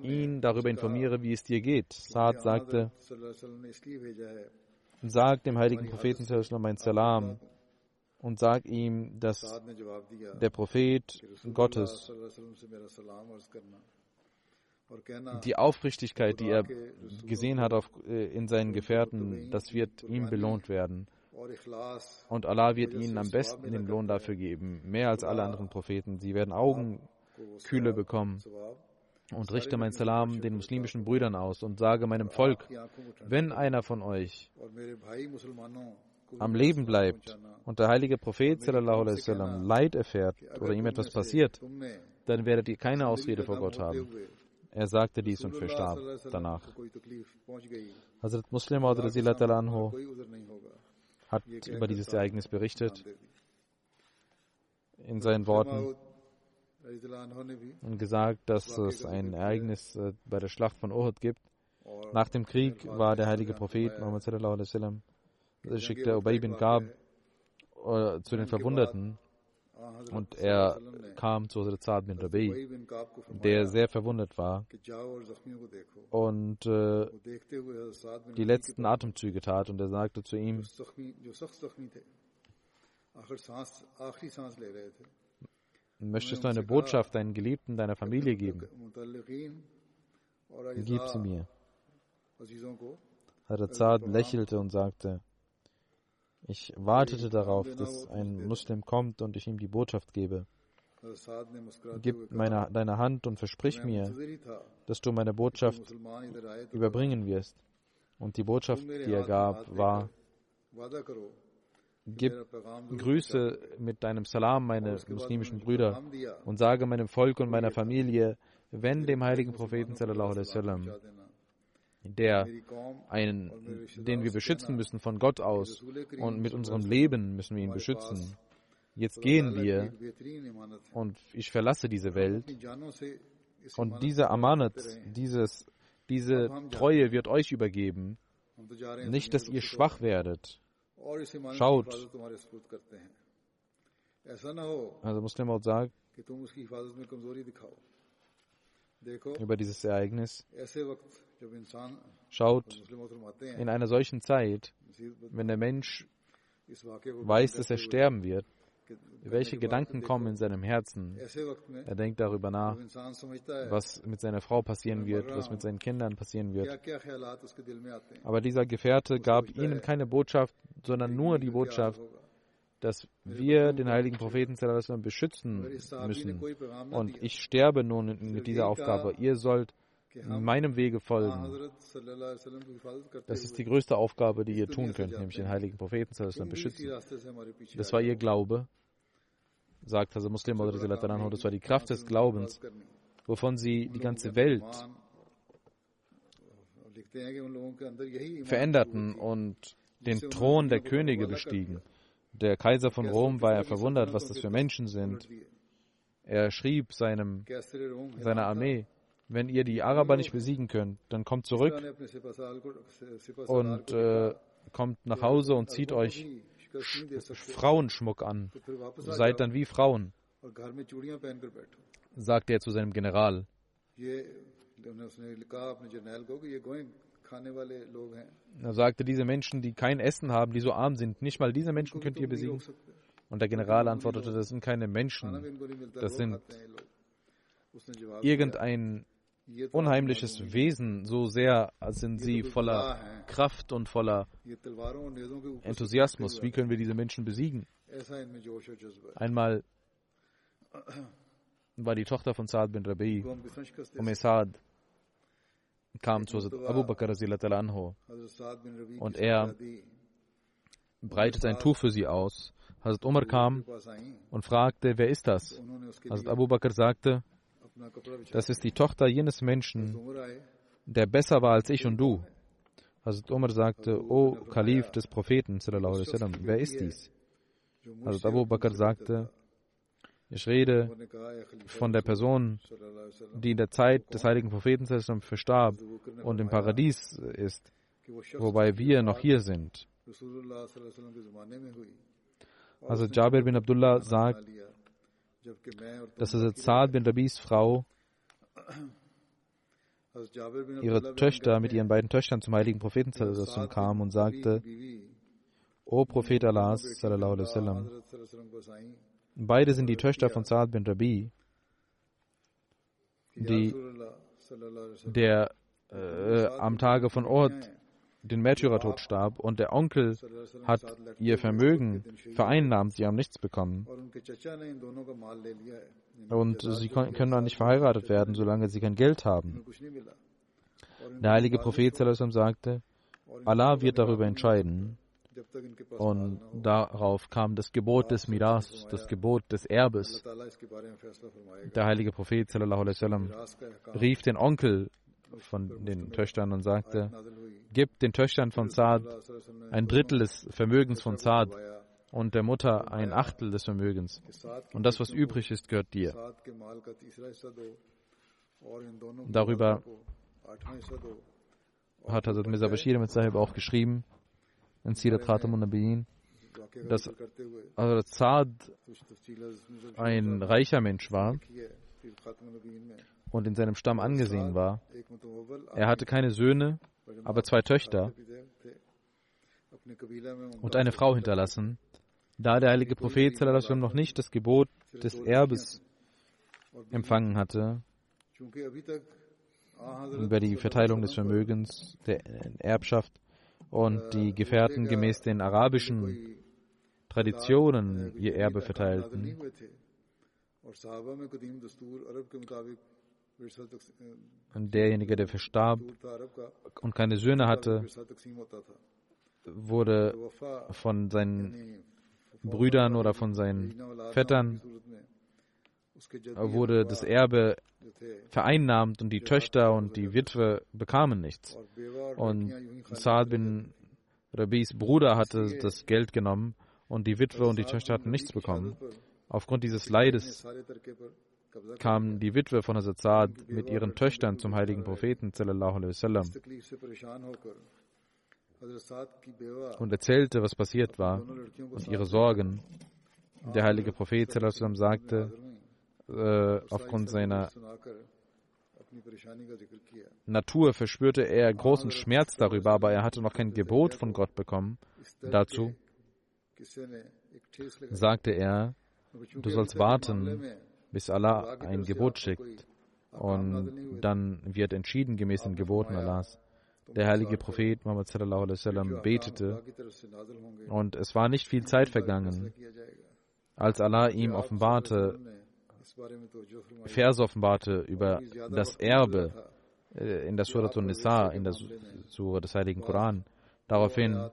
[SPEAKER 2] ihn darüber informiere, wie es dir geht. Saad sagte, sag dem heiligen Propheten mein Salam und sag ihm, dass der Prophet Gottes die Aufrichtigkeit, die er gesehen hat auf, äh, in seinen Gefährten, das wird ihm belohnt werden. Und Allah wird ihnen am besten den Lohn dafür geben, mehr als alle anderen Propheten. Sie werden Augenkühle bekommen. Und richte mein Salam den muslimischen Brüdern aus und sage meinem Volk, wenn einer von euch am Leben bleibt und der heilige Prophet sallam, Leid erfährt oder ihm etwas passiert, dann werdet ihr keine Ausrede vor Gott haben. Er sagte dies und verstarb danach. Hazrat Muslim hat über dieses Ereignis berichtet in seinen Worten und gesagt, dass es ein Ereignis äh, bei der Schlacht von Uhud gibt. Nach dem Krieg war der heilige Prophet Muhammad sallallahu alaihi wasallam schickte Ubay bin Gab äh, zu den Verwundeten und er kam zu Hazrat bin Rabi, der sehr verwundet war und äh, die letzten Atemzüge tat. Und er sagte zu ihm, möchtest du eine Botschaft deinen Geliebten, deiner Familie geben? Gib sie mir. Hazrat lächelte und sagte, ich wartete darauf, dass ein Muslim kommt und ich ihm die Botschaft gebe. Gib meine, deine Hand und versprich mir, dass du meine Botschaft überbringen wirst. Und die Botschaft, die er gab, war, gib Grüße mit deinem Salam, meine muslimischen Brüder, und sage meinem Volk und meiner Familie, wenn dem heiligen Propheten sallallahu alaihi wasallam der einen, den wir beschützen müssen von Gott aus und mit unserem Leben müssen wir ihn beschützen. Jetzt gehen wir und ich verlasse diese Welt und diese Amanat, dieses, diese Treue wird euch übergeben. Nicht, dass ihr schwach werdet. Schaut. Also Muslim sagt, über dieses Ereignis. Schaut, in einer solchen Zeit, wenn der Mensch weiß, dass er sterben wird, welche Gedanken kommen in seinem Herzen? Er denkt darüber nach, was mit seiner Frau passieren wird, was mit seinen Kindern passieren wird. Aber dieser Gefährte gab ihnen keine Botschaft, sondern nur die Botschaft, dass wir den heiligen Propheten beschützen müssen. Und ich sterbe nun mit dieser Aufgabe. Ihr sollt meinem Wege folgen. Das ist die größte Aufgabe, die ihr tun könnt, nämlich den heiligen Propheten beschützen. Das war ihr Glaube, sagt also Muslim das war die Kraft des Glaubens, wovon sie die ganze Welt veränderten und den Thron der Könige bestiegen. Der Kaiser von Rom war ja verwundert, was das für Menschen sind. Er schrieb seinem, seiner Armee, wenn ihr die Araber nicht besiegen könnt, dann kommt zurück und äh, kommt nach Hause und zieht euch Frauenschmuck an. Seid dann wie Frauen, sagte er zu seinem General. Er sagte, diese Menschen, die kein Essen haben, die so arm sind, nicht mal diese Menschen könnt ihr besiegen. Und der General antwortete, das sind keine Menschen, das sind irgendein unheimliches Wesen, so sehr sind sie voller Kraft und voller Enthusiasmus. Wie können wir diese Menschen besiegen? Einmal war die Tochter von Saad bin Rabi, Umm Saad, kam zu Abu Bakr anhu und er breitet ein Tuch für sie aus. Hazrat Umar kam und fragte, wer ist das? Hazrat Abu Bakr sagte, das ist die Tochter jenes Menschen, der besser war als ich und du. Hazrat Umar sagte, O Kalif des Propheten, wer ist dies? Hazrat Abu Bakr sagte, ich rede von der Person, die in der Zeit des heiligen Propheten verstarb und im Paradies ist, wobei wir noch hier sind. Also Jabir bin Abdullah sagt, dass Saad bin Rabis Frau ihre Töchter mit ihren beiden Töchtern zum heiligen Propheten kam und sagte, O Prophet Allahs, beide sind die Töchter von Saad bin Rabi, die, der äh, am Tage von Ort den Märtyrertod starb und der Onkel hat ihr Vermögen vereinnahmt, sie haben nichts bekommen. Und sie können auch nicht verheiratet werden, solange sie kein Geld haben. Der heilige Prophet sagte, Allah wird darüber entscheiden. Und darauf kam das Gebot des Miras, das Gebot des Erbes. Der heilige Prophet rief den Onkel von den Töchtern und sagte, gib den Töchtern von Saad ein Drittel des Vermögens von Saad und der Mutter ein Achtel des Vermögens. Und das, was übrig ist, gehört dir. Darüber hat Hazrat Mirza Bashir mit Sahib auch geschrieben, in Sirat Khatam Nabiyin, dass also Saad ein reicher Mensch war und in seinem Stamm angesehen war. Er hatte keine Söhne, aber zwei Töchter und eine Frau hinterlassen. Da der heilige Prophet noch nicht das Gebot des Erbes empfangen hatte, über die Verteilung des Vermögens, der Erbschaft und die Gefährten gemäß den arabischen Traditionen ihr Erbe verteilten, und derjenige, der verstarb und keine Söhne hatte, wurde von seinen Brüdern oder von seinen Vettern wurde das Erbe vereinnahmt und die Töchter und die Witwe bekamen nichts. Und Saad bin Rabis Bruder hatte das Geld genommen und die Witwe und die Töchter hatten nichts bekommen. Aufgrund dieses Leides kam die Witwe von Hazrat Saad mit ihren Töchtern zum heiligen Propheten und erzählte, was passiert war und ihre Sorgen. Der heilige Prophet sagte, äh, aufgrund seiner Natur verspürte er großen Schmerz darüber, aber er hatte noch kein Gebot von Gott bekommen. Dazu sagte er, du sollst warten, bis Allah ein Gebot schickt. Und dann wird entschieden gemäß den Geboten Allahs. Der heilige Prophet Muhammad sallallahu alaihi wasallam betete. und es war nicht viel Zeit vergangen, als Allah ihm offenbarte, Verse offenbarte über das Erbe äh, in der Surah An-Nisa, in der Surah des Heiligen Koran. Daraufhin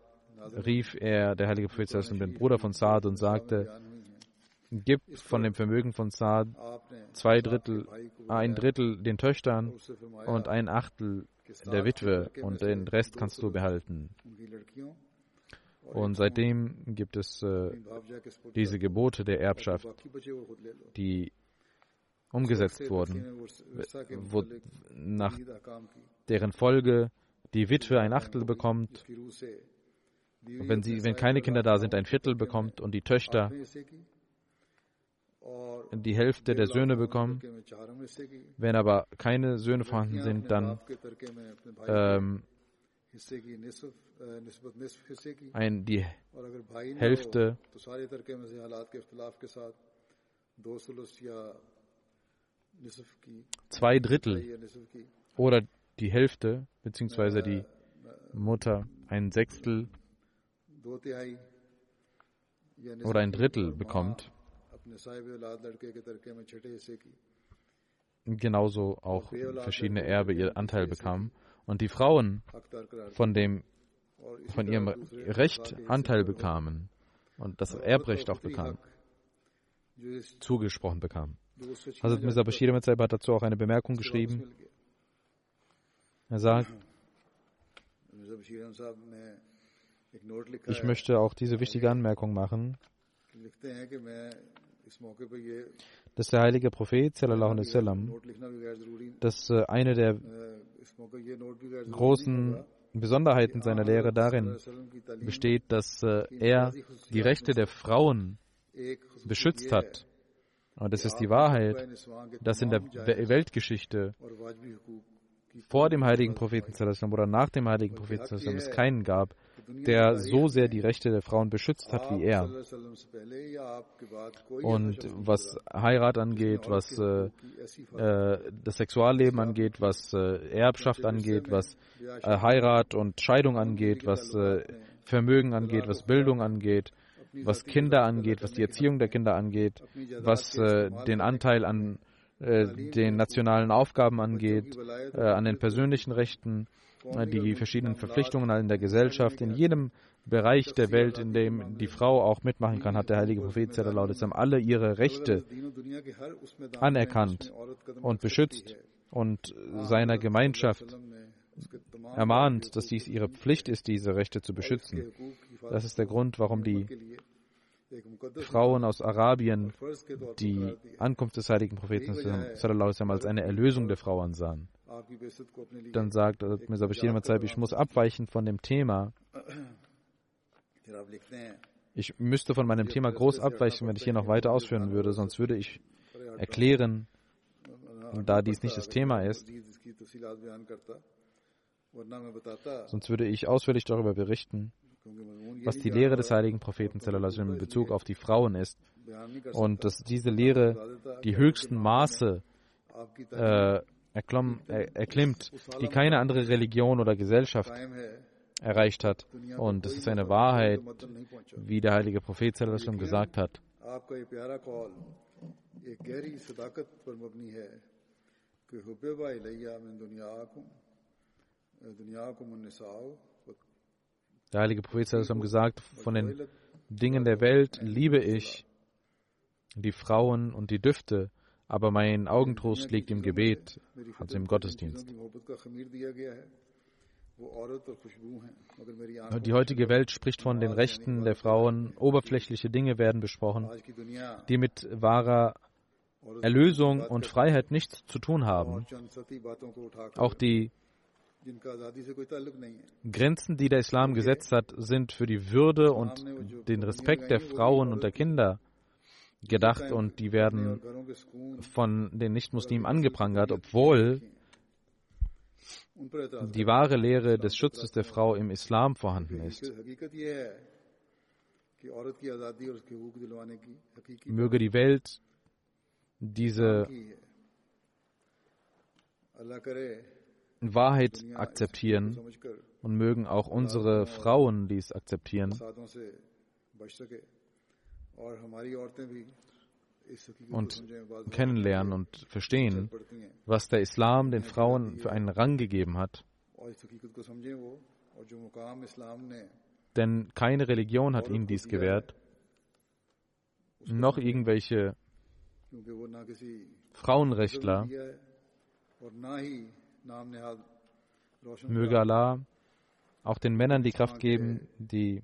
[SPEAKER 2] rief er, der heilige Prophet, den Bruder von Saad und sagte, gib von dem Vermögen von Saad zwei Drittel, ein Drittel den Töchtern und ein Achtel der Witwe und den Rest kannst du behalten. Und seitdem gibt es äh, diese Gebote der Erbschaft, die umgesetzt wurden, wo, nach deren Folge die Witwe ein Achtel bekommt, wenn, sie, wenn keine Kinder da sind, ein Viertel bekommt und die Töchter die Hälfte der Söhne bekommen. Wenn aber keine Söhne vorhanden sind, dann ähm, ein, die Hälfte zwei Drittel oder die Hälfte, beziehungsweise die Mutter ein Sechstel oder ein Drittel bekommt. Genauso auch verschiedene Erbe ihr Anteil bekamen. und die Frauen von dem von ihrem Recht Anteil bekamen. Und das Erbrecht auch bekamen, zugesprochen bekamen. Hazrat Mirza Bashir hat dazu auch eine Bemerkung geschrieben. Er sagt, ich möchte auch diese wichtige Anmerkung machen, dass der heilige Prophet, sallam, dass äh, eine der großen Besonderheiten seiner Lehre darin besteht, dass äh, er die Rechte der Frauen beschützt hat. Und es ist die Wahrheit, dass in der Weltgeschichte vor dem heiligen Propheten oder nach dem heiligen Propheten es keinen gab, der so sehr die Rechte der Frauen beschützt hat wie er. Und was Heirat angeht, was äh, äh, das Sexualleben angeht, was äh, Erbschaft angeht, was äh, Heirat und Scheidung angeht, was äh, Vermögen angeht, was Bildung angeht, was Kinder angeht, was die Erziehung der Kinder angeht, was äh, den Anteil an den nationalen Aufgaben angeht, an den persönlichen Rechten, die verschiedenen Verpflichtungen in der Gesellschaft, in jedem Bereich der Welt, in dem die Frau auch mitmachen kann, hat der heilige Prophet alle ihre Rechte anerkannt und beschützt und seiner Gemeinschaft ermahnt, dass dies ihre Pflicht ist, diese Rechte zu beschützen. Das ist der Grund, warum die Frauen aus Arabien die Ankunft des heiligen Propheten als eine Erlösung der Frau ansahen. Dann sagt Mirza Bashir Mazaib, ich muss abweichen von dem Thema. Ich müsste von meinem Thema groß abweichen, wenn ich hier noch weiter ausführen würde, sonst würde ich erklären, da dies nicht das Thema ist, sonst würde ich ausführlich darüber berichten, was die Lehre des heiligen Propheten in Bezug auf die Frauen ist und dass diese Lehre die höchsten Maße äh, erklomm, er, erklimmt, die keine andere Religion oder Gesellschaft erreicht hat. Und es ist eine Wahrheit, wie der heilige Prophet gesagt hat. Der heilige Prophet hat gesagt, von den Dingen der Welt liebe ich die Frauen und die Düfte, aber mein Augentrost liegt im Gebet, also im Gottesdienst. Die heutige Welt spricht von den Rechten der Frauen. Oberflächliche Dinge werden besprochen, die mit wahrer Erlösung und Freiheit nichts zu tun haben. Auch die Grenzen, die der Islam gesetzt hat, sind für die Würde und den Respekt der Frauen und der Kinder gedacht und die werden von den Nichtmuslimen angeprangert, obwohl die wahre Lehre des Schutzes der Frau im Islam vorhanden ist. Möge die Welt diese Wahrheit akzeptieren und mögen auch unsere Frauen dies akzeptieren und kennenlernen und verstehen, was der Islam den Frauen für einen Rang gegeben hat. Denn keine Religion hat ihnen dies gewährt, noch irgendwelche Frauenrechtler. Möge Allah auch den Männern die Kraft geben, die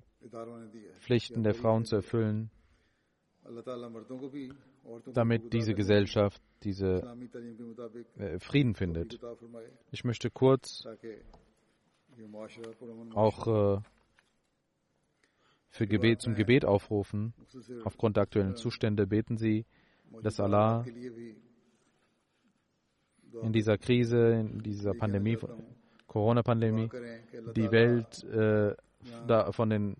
[SPEAKER 2] Pflichten der Frauen zu erfüllen, damit diese Gesellschaft diese äh, Frieden findet. Ich möchte kurz auch äh, für Gebet, zum Gebet aufrufen. Aufgrund der aktuellen Zustände beten Sie, dass Allah in dieser Krise, in dieser Pandemie, Corona-Pandemie, die Welt äh, da von den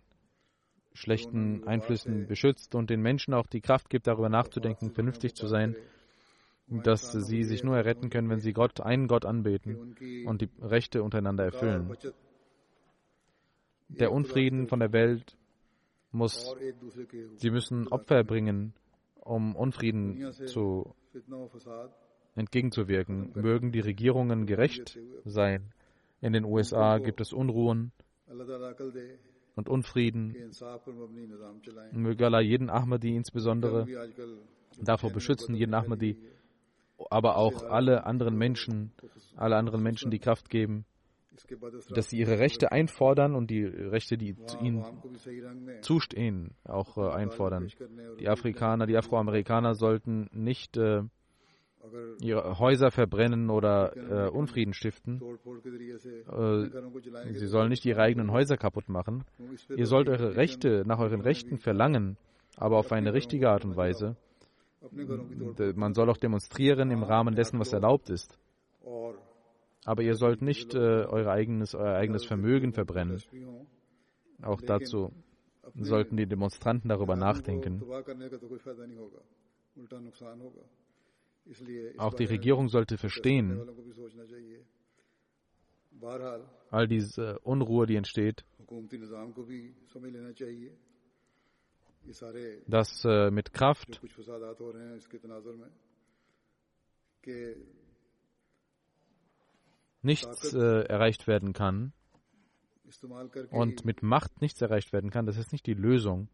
[SPEAKER 2] schlechten Einflüssen beschützt und den Menschen auch die Kraft gibt, darüber nachzudenken, vernünftig zu sein, dass sie sich nur erretten können, wenn sie Gott, einen Gott anbeten und die Rechte untereinander erfüllen. Der Unfrieden von der Welt muss, sie müssen Opfer bringen, um Unfrieden zu, entgegenzuwirken. Mögen die Regierungen gerecht sein. In den USA gibt es Unruhen und Unfrieden. Möge Allah jeden Ahmadi insbesondere davor beschützen, jeden Ahmadi, aber auch alle anderen Menschen, alle anderen Menschen die Kraft geben, dass sie ihre Rechte einfordern und die Rechte, die ihnen zustehen, auch äh, einfordern. Die Afrikaner, die Afroamerikaner sollten nicht äh, ihre Häuser verbrennen oder äh, Unfrieden stiften. Äh, sie sollen nicht ihre eigenen Häuser kaputt machen. Ihr sollt eure Rechte nach euren Rechten verlangen, aber auf eine richtige Art und Weise. Man soll auch demonstrieren im Rahmen dessen, was erlaubt ist. Aber ihr sollt nicht äh, euer, eigenes, euer eigenes Vermögen verbrennen. Auch dazu sollten die Demonstranten darüber nachdenken. Auch die Regierung sollte verstehen, all diese Unruhe, die entsteht, dass äh, mit Kraft nichts äh, erreicht werden kann und mit Macht nichts erreicht werden kann, das ist nicht die Lösung,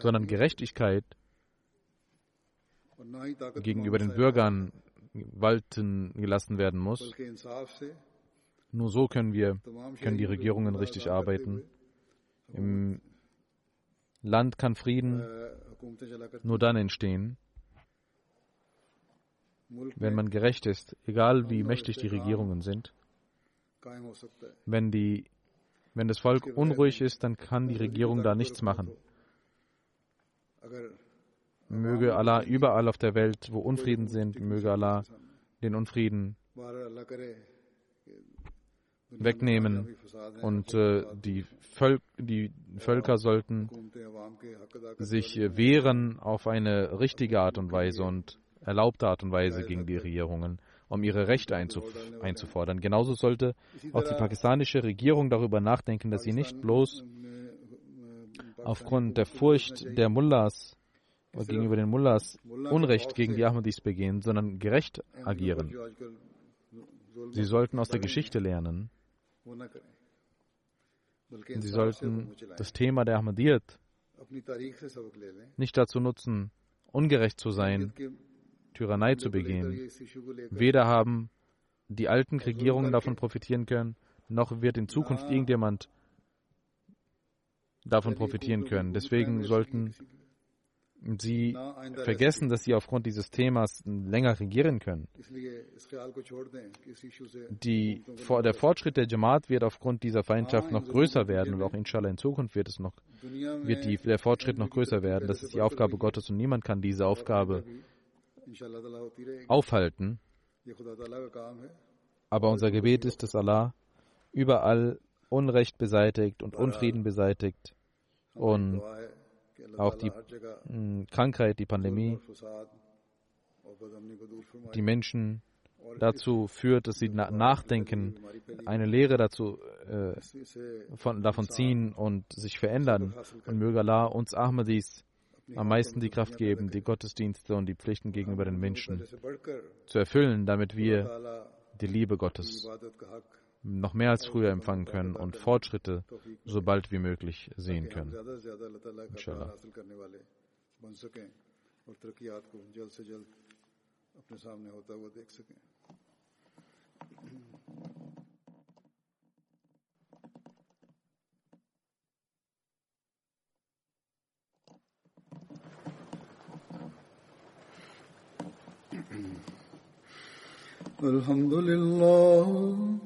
[SPEAKER 2] sondern Gerechtigkeit gegenüber den Bürgern walten gelassen werden muss. Nur so können wir, können die Regierungen richtig arbeiten. Im Land kann Frieden nur dann entstehen, wenn man gerecht ist, egal wie mächtig die Regierungen sind. Wenn, die, wenn das Volk unruhig ist, dann kann die Regierung da nichts machen. Möge Allah überall auf der Welt, wo Unfrieden sind, möge Allah den Unfrieden wegnehmen und äh, die, Völ die, Völker sollten sich wehren auf eine richtige Art und Weise und erlaubte Art und Weise gegen die Regierungen, um ihre Rechte einzuf einzufordern. Genauso sollte auch die pakistanische Regierung darüber nachdenken, dass sie nicht bloß aufgrund der Furcht der Mullahs gegenüber den Mullahs Unrecht gegen die Ahmadis begehen, sondern gerecht agieren. Sie sollten aus der Geschichte lernen. Sie sollten das Thema der Ahmadiyyat nicht dazu nutzen, ungerecht zu sein, Tyrannei zu begehen. Weder haben die alten Regierungen davon profitieren können, noch wird in Zukunft irgendjemand davon profitieren können. Deswegen sollten sie vergessen, dass sie aufgrund dieses Themas länger regieren können. Die, der Fortschritt der Jamaat wird aufgrund dieser Feindschaft noch größer werden und auch inshallah in Zukunft wird, es noch, wird die, der Fortschritt noch größer werden. Das ist die Aufgabe Gottes und niemand kann diese Aufgabe aufhalten. Aber unser Gebet ist, dass Allah überall Unrecht beseitigt und Unfrieden beseitigt und auch die mh, Krankheit, die Pandemie, die Menschen dazu führt, dass sie na nachdenken, eine Lehre dazu äh, von, davon ziehen und sich verändern. Und möge Allah uns Ahmadis am meisten die Kraft geben, die Gottesdienste und die Pflichten gegenüber den Menschen zu erfüllen, damit wir die Liebe Gottes noch mehr als früher empfangen können und Fortschritte so bald wie möglich sehen können. Inshallah.
[SPEAKER 1] الحمد لله